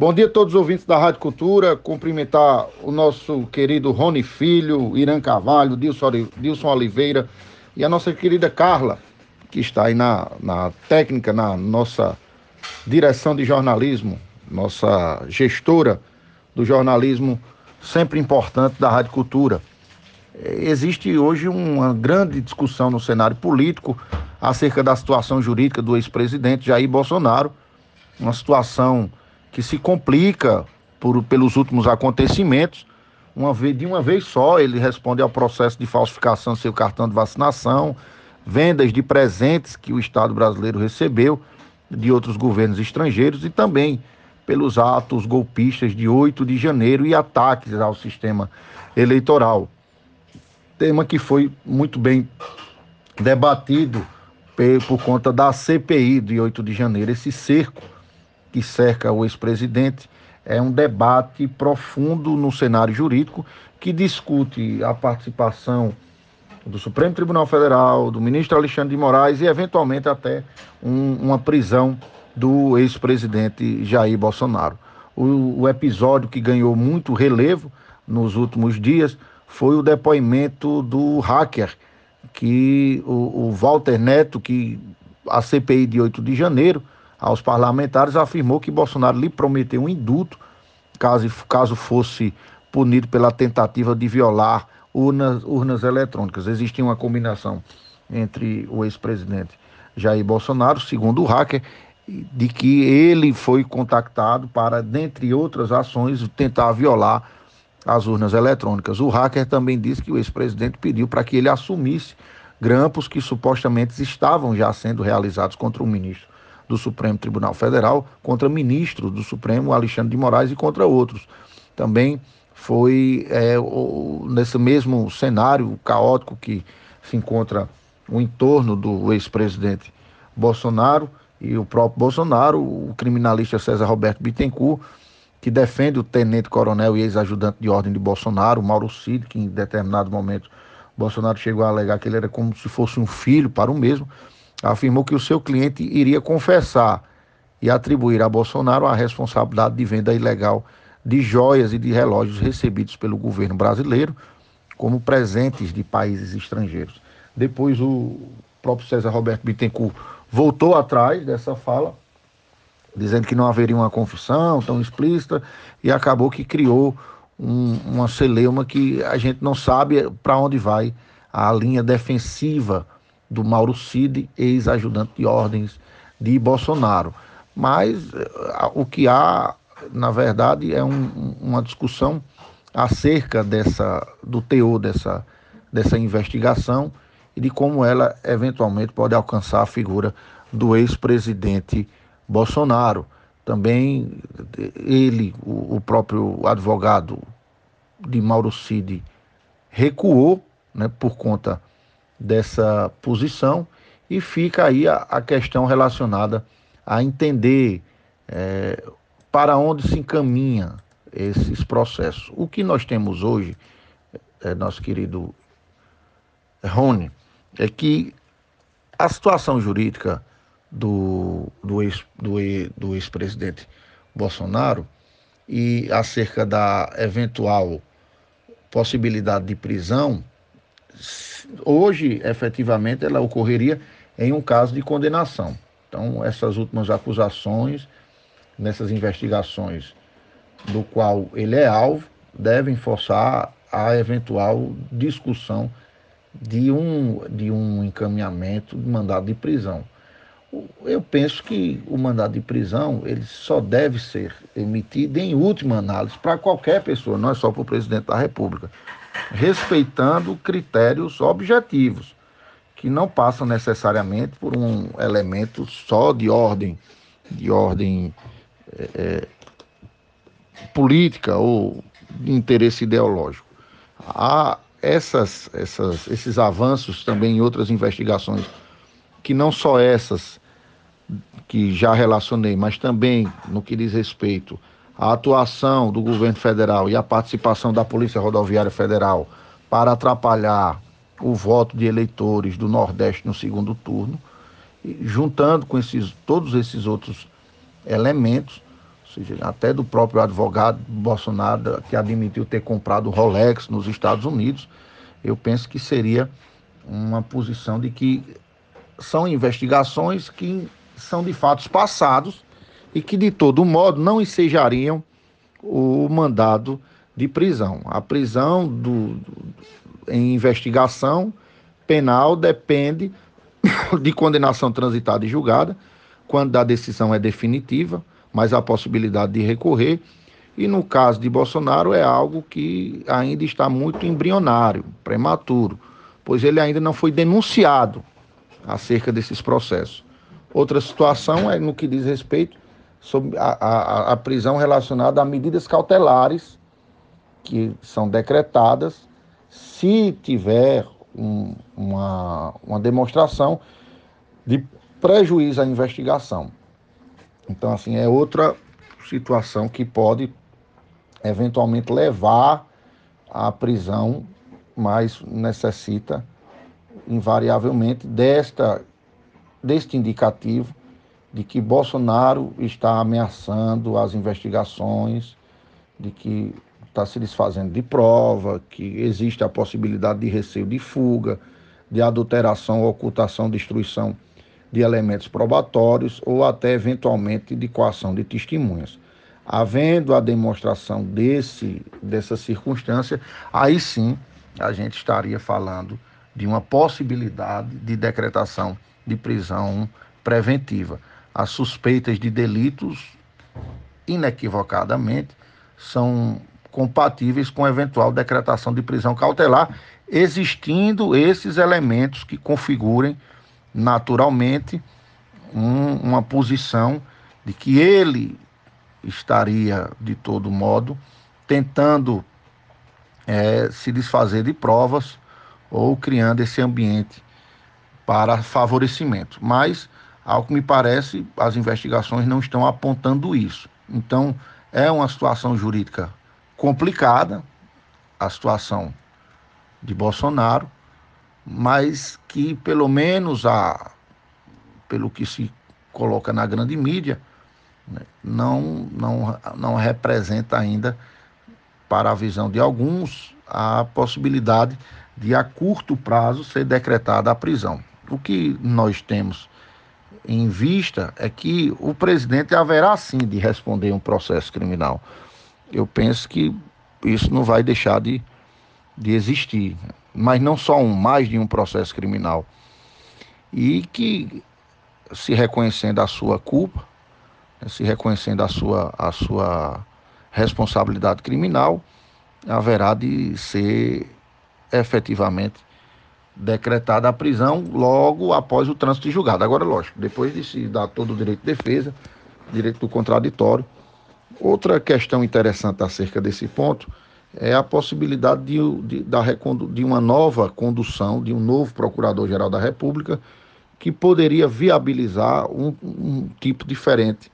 Bom dia a todos os ouvintes da Rádio Cultura. Cumprimentar o nosso querido Rony Filho, Irã Carvalho, Dilson Oliveira e a nossa querida Carla, que está aí na, na técnica, na nossa direção de jornalismo, nossa gestora do jornalismo sempre importante da Rádio Cultura. Existe hoje uma grande discussão no cenário político acerca da situação jurídica do ex-presidente Jair Bolsonaro, uma situação que se complica por, pelos últimos acontecimentos. Uma vez, de uma vez só, ele responde ao processo de falsificação do seu cartão de vacinação, vendas de presentes que o Estado brasileiro recebeu de outros governos estrangeiros e também pelos atos golpistas de 8 de janeiro e ataques ao sistema eleitoral. Tema que foi muito bem debatido por conta da CPI de 8 de janeiro, esse cerco que cerca o ex-presidente é um debate profundo no cenário jurídico que discute a participação do Supremo Tribunal Federal, do ministro Alexandre de Moraes e, eventualmente, até um, uma prisão do ex-presidente Jair Bolsonaro. O, o, episódio que ganhou muito relevo nos últimos dias foi o depoimento do hacker, que o, o Walter Neto, que a CPI de 8 de janeiro aos parlamentares, afirmou que Bolsonaro lhe prometeu um indulto caso, caso fosse punido pela tentativa de violar urnas, urnas eletrônicas. Existia uma combinação entre o ex-presidente Jair Bolsonaro, segundo o hacker, de que ele foi contactado para, dentre outras ações, tentar violar as urnas eletrônicas. O hacker também disse que o ex-presidente pediu para que ele assumisse grampos que supostamente estavam já sendo realizados contra o ministro do Supremo Tribunal Federal, contra ministros do Supremo, Alexandre de Moraes, e contra outros. Também foi é, nesse mesmo cenário caótico que se encontra o entorno do ex-presidente Bolsonaro e o próprio Bolsonaro, o criminalista César Roberto Bittencourt, que defende o tenente-coronel e ex-ajudante de ordem de Bolsonaro, Mauro Cid, que em determinado momento Bolsonaro chegou a alegar que ele era como se fosse um filho para o mesmo afirmou que o seu cliente iria confessar e atribuir a Bolsonaro a responsabilidade de venda ilegal de joias e de relógios recebidos pelo governo brasileiro como presentes de países estrangeiros. Depois o próprio César Roberto Bittencourt voltou atrás dessa fala, dizendo que não haveria uma confissão tão explícita e acabou que criou um, uma celeuma que a gente não sabe para onde vai a linha defensiva do Mauro Cid, ex-ajudante de ordens de Bolsonaro. Mas eh, o que há, na verdade, é um, uma discussão acerca dessa, do teor dessa, dessa investigação e de como ela eventualmente pode alcançar a figura do ex-presidente Bolsonaro. Também ele, o, o próprio advogado de Mauro Cid, recuou né, por conta dessa posição e fica aí a, a questão relacionada a entender é, para onde se encaminha esses processos. O que nós temos hoje, é, nosso querido Rony, é que a situação jurídica do, do ex-presidente do ex Bolsonaro e acerca da eventual possibilidade de prisão hoje, efetivamente, ela ocorreria em um caso de condenação. Então, essas últimas acusações, nessas investigações do qual ele é alvo, devem forçar a eventual discussão de um, de um encaminhamento de mandado de prisão. Eu penso que o mandado de prisão ele só deve ser emitido em última análise para qualquer pessoa, não é só para o presidente da República respeitando critérios objetivos, que não passam necessariamente por um elemento só de ordem, de ordem é, é, política ou de interesse ideológico. Há essas, essas, esses avanços também em outras investigações, que não só essas que já relacionei, mas também no que diz respeito a atuação do governo federal e a participação da Polícia Rodoviária Federal para atrapalhar o voto de eleitores do Nordeste no segundo turno, juntando com esses, todos esses outros elementos, seja, até do próprio advogado Bolsonaro, que admitiu ter comprado Rolex nos Estados Unidos, eu penso que seria uma posição de que são investigações que são de fatos passados e que, de todo modo, não ensejariam o mandado de prisão. A prisão do, em investigação penal depende de condenação transitada e julgada, quando a decisão é definitiva, mas há possibilidade de recorrer. E no caso de Bolsonaro é algo que ainda está muito embrionário, prematuro, pois ele ainda não foi denunciado acerca desses processos. Outra situação é no que diz respeito sobre a, a, a prisão relacionada a medidas cautelares que são decretadas se tiver um, uma, uma demonstração de prejuízo à investigação. Então, assim, é outra situação que pode eventualmente levar à prisão, mas necessita invariavelmente desta deste indicativo de que Bolsonaro está ameaçando as investigações, de que está se desfazendo de prova, que existe a possibilidade de receio de fuga, de adulteração, ocultação, destruição de elementos probatórios ou até eventualmente de coação de testemunhas. Havendo a demonstração desse, dessa circunstância, aí sim a gente estaria falando de uma possibilidade de decretação de prisão preventiva. As suspeitas de delitos, inequivocadamente, são compatíveis com eventual decretação de prisão cautelar, existindo esses elementos que configurem naturalmente um, uma posição de que ele estaria, de todo modo, tentando é, se desfazer de provas ou criando esse ambiente para favorecimento. Mas, ao que me parece, as investigações não estão apontando isso. Então, é uma situação jurídica complicada, a situação de Bolsonaro, mas que pelo menos a, pelo que se coloca na grande mídia, né, não, não, não representa ainda, para a visão de alguns, a possibilidade de a curto prazo ser decretada a prisão. O que nós temos em vista é que o presidente haverá sim de responder um processo criminal. Eu penso que isso não vai deixar de, de existir, mas não só um, mais de um processo criminal. E que se reconhecendo a sua culpa, né, se reconhecendo a sua, a sua responsabilidade criminal, haverá de ser efetivamente decretada a prisão logo após o trânsito de julgado. Agora, lógico, depois de se dar todo o direito de defesa, direito do contraditório. Outra questão interessante acerca desse ponto é a possibilidade de, de, da, de uma nova condução, de um novo Procurador-Geral da República, que poderia viabilizar um, um tipo diferente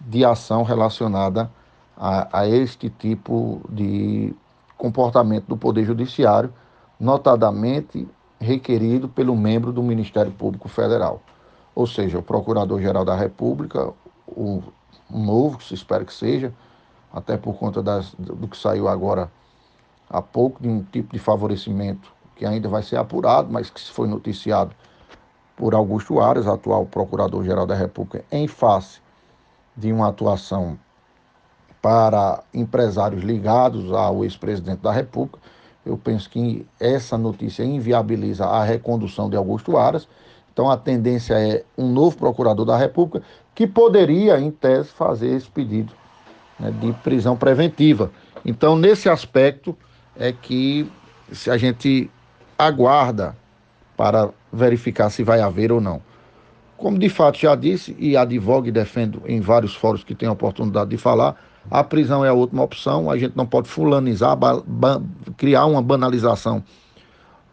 de ação relacionada a, a este tipo de comportamento do Poder Judiciário, notadamente requerido pelo membro do Ministério Público Federal. Ou seja, o Procurador-Geral da República, o novo, que se espera que seja, até por conta das, do que saiu agora há pouco, de um tipo de favorecimento que ainda vai ser apurado, mas que foi noticiado por Augusto Aras, atual Procurador-Geral da República, em face de uma atuação para empresários ligados ao ex-presidente da República. Eu penso que essa notícia inviabiliza a recondução de Augusto Aras. Então a tendência é um novo procurador da República que poderia, em tese, fazer esse pedido né, de prisão preventiva. Então, nesse aspecto, é que se a gente aguarda para verificar se vai haver ou não. Como de fato já disse e advogo e defendo em vários fóruns que tenho a oportunidade de falar, a prisão é a última opção, a gente não pode fulanizar, criar uma banalização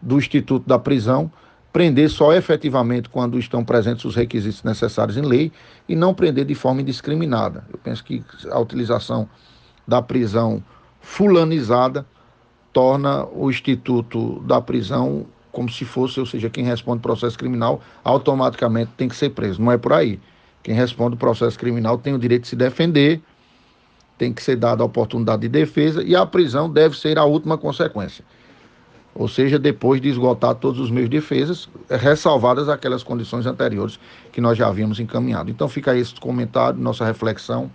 do instituto da prisão, prender só efetivamente quando estão presentes os requisitos necessários em lei e não prender de forma indiscriminada. Eu penso que a utilização da prisão fulanizada torna o instituto da prisão como se fosse, ou seja, quem responde processo criminal automaticamente tem que ser preso. Não é por aí. Quem responde processo criminal tem o direito de se defender tem que ser dada a oportunidade de defesa e a prisão deve ser a última consequência. Ou seja, depois de esgotar todos os meios de defesas, ressalvadas aquelas condições anteriores que nós já havíamos encaminhado. Então fica aí esse comentário, nossa reflexão.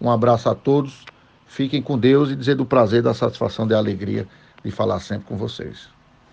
Um abraço a todos. Fiquem com Deus e dizer do prazer, da satisfação, da alegria de falar sempre com vocês.